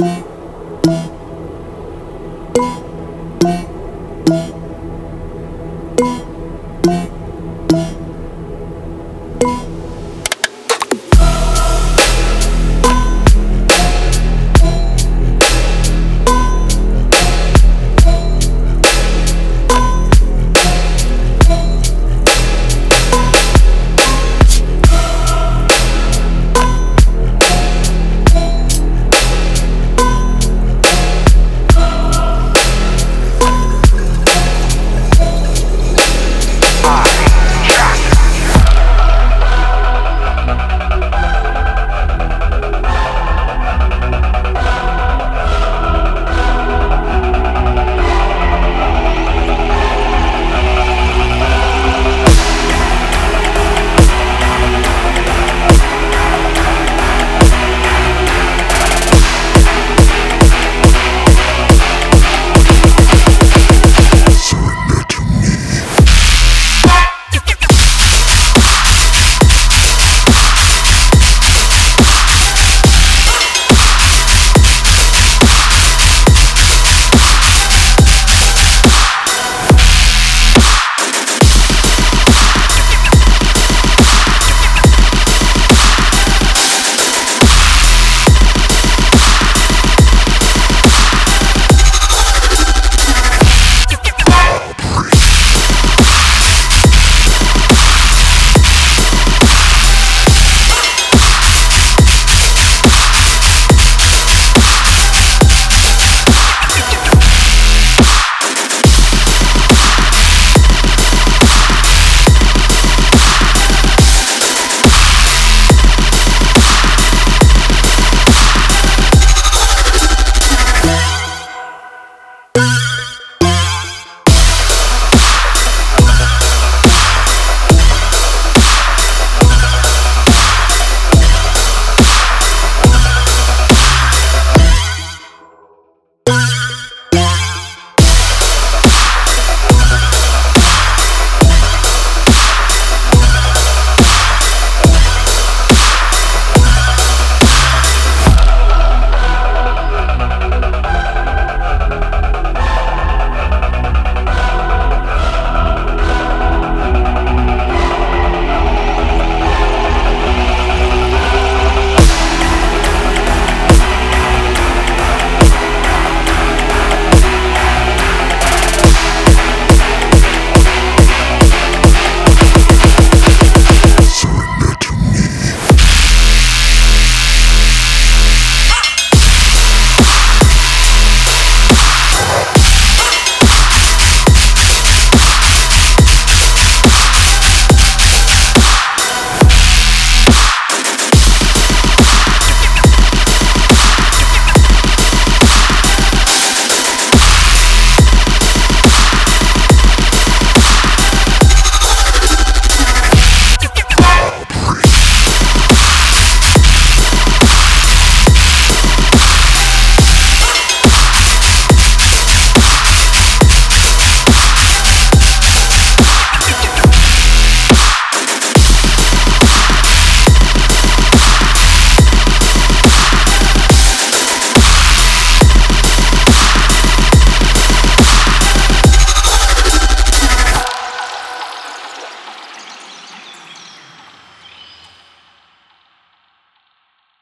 you.